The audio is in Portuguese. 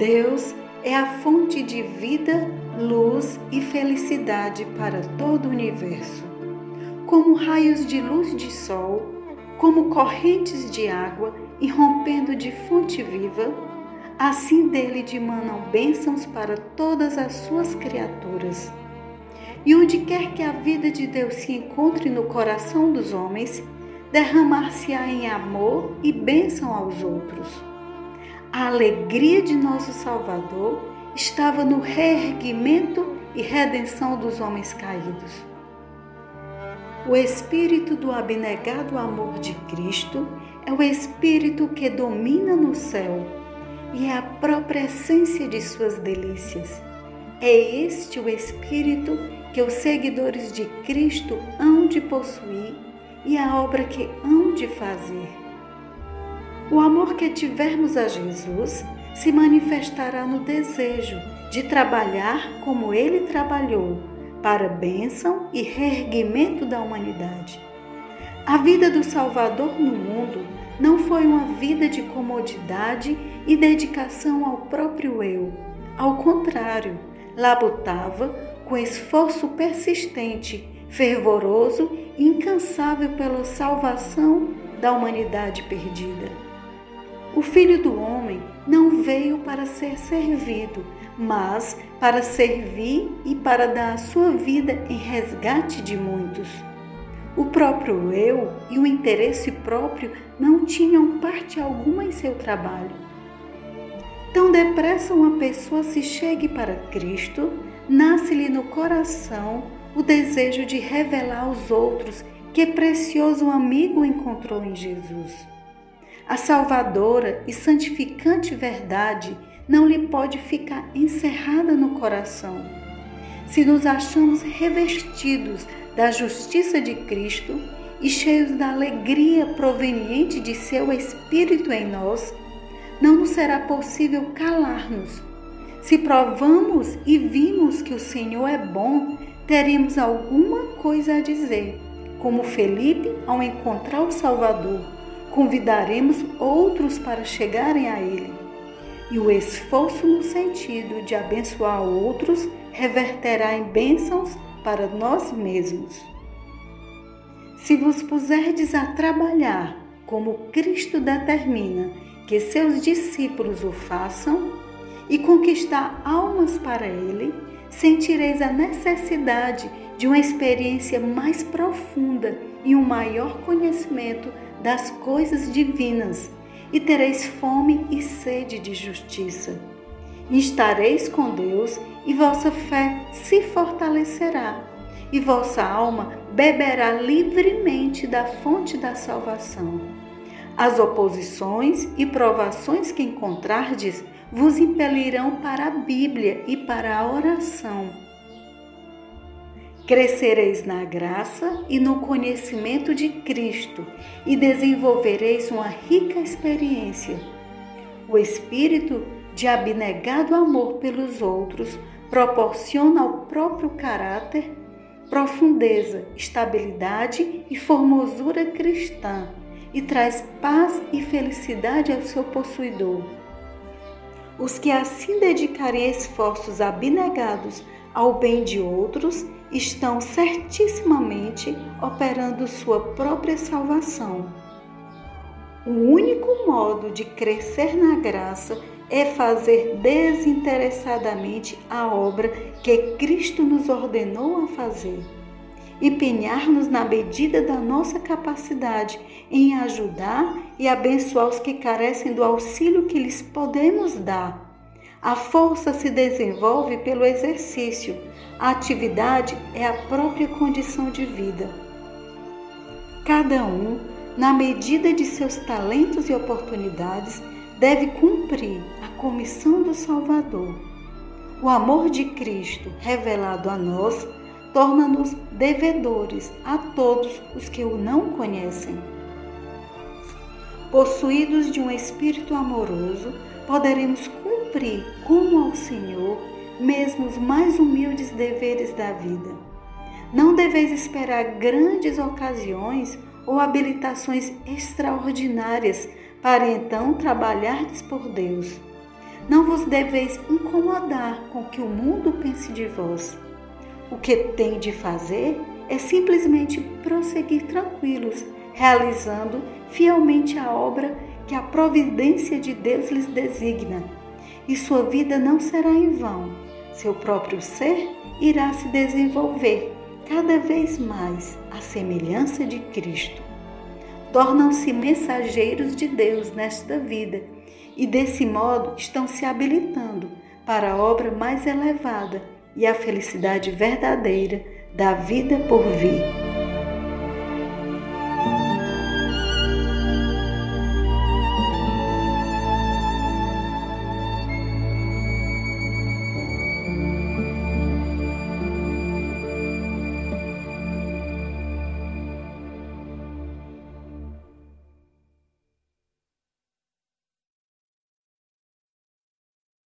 Deus é a fonte de vida, luz e felicidade para todo o universo. Como raios de luz de sol, como correntes de água irrompendo de fonte viva, assim dele dimanam bênçãos para todas as suas criaturas. E onde quer que a vida de Deus se encontre no coração dos homens, derramar-se-á em amor e bênção aos outros. A alegria de nosso Salvador estava no reerguimento e redenção dos homens caídos. O espírito do abnegado amor de Cristo é o espírito que domina no céu e é a própria essência de suas delícias. É este o espírito que os seguidores de Cristo hão de possuir e a obra que hão de fazer. O amor que tivermos a Jesus se manifestará no desejo de trabalhar como ele trabalhou, para bênção e reerguimento da humanidade. A vida do Salvador no mundo não foi uma vida de comodidade e dedicação ao próprio eu. Ao contrário, labutava com esforço persistente, fervoroso e incansável pela salvação da humanidade perdida. O Filho do Homem não veio para ser servido, mas para servir e para dar a sua vida em resgate de muitos. O próprio eu e o interesse próprio não tinham parte alguma em seu trabalho. Tão depressa uma pessoa se chegue para Cristo, nasce-lhe no coração o desejo de revelar aos outros que precioso amigo encontrou em Jesus. A salvadora e santificante verdade não lhe pode ficar encerrada no coração. Se nos achamos revestidos da justiça de Cristo e cheios da alegria proveniente de seu Espírito em nós, não nos será possível calar-nos. Se provamos e vimos que o Senhor é bom, teremos alguma coisa a dizer, como Felipe ao encontrar o Salvador convidaremos outros para chegarem a Ele. E o esforço no sentido de abençoar outros reverterá em bênçãos para nós mesmos. Se vos puserdes a trabalhar como Cristo determina que seus discípulos o façam e conquistar almas para Ele, sentireis a necessidade de uma experiência mais profunda e um maior conhecimento das coisas divinas, e tereis fome e sede de justiça. estareis com Deus, e vossa fé se fortalecerá, e vossa alma beberá livremente da fonte da salvação. As oposições e provações que encontrardes vos impelirão para a Bíblia e para a oração Crescereis na graça e no conhecimento de Cristo e desenvolvereis uma rica experiência. O espírito de abnegado amor pelos outros proporciona ao próprio caráter profundeza, estabilidade e formosura cristã e traz paz e felicidade ao seu possuidor. Os que assim dedicarem esforços abnegados ao bem de outros, estão certissimamente operando sua própria salvação. O único modo de crescer na graça é fazer desinteressadamente a obra que Cristo nos ordenou a fazer. Empenhar-nos na medida da nossa capacidade em ajudar e abençoar os que carecem do auxílio que lhes podemos dar a força se desenvolve pelo exercício. A atividade é a própria condição de vida. Cada um, na medida de seus talentos e oportunidades, deve cumprir a comissão do Salvador. O amor de Cristo, revelado a nós, torna-nos devedores a todos os que o não conhecem. Possuídos de um espírito amoroso, poderemos cumprir como ao Senhor mesmo os mais humildes deveres da vida. Não deveis esperar grandes ocasiões ou habilitações extraordinárias para então trabalhardes por Deus. Não vos deveis incomodar com o que o mundo pense de vós. O que tem de fazer é simplesmente prosseguir tranquilos, realizando fielmente a obra que a providência de Deus lhes designa. E sua vida não será em vão. Seu próprio ser irá se desenvolver cada vez mais à semelhança de Cristo. Tornam-se mensageiros de Deus nesta vida e, desse modo, estão se habilitando para a obra mais elevada e a felicidade verdadeira da vida por vir.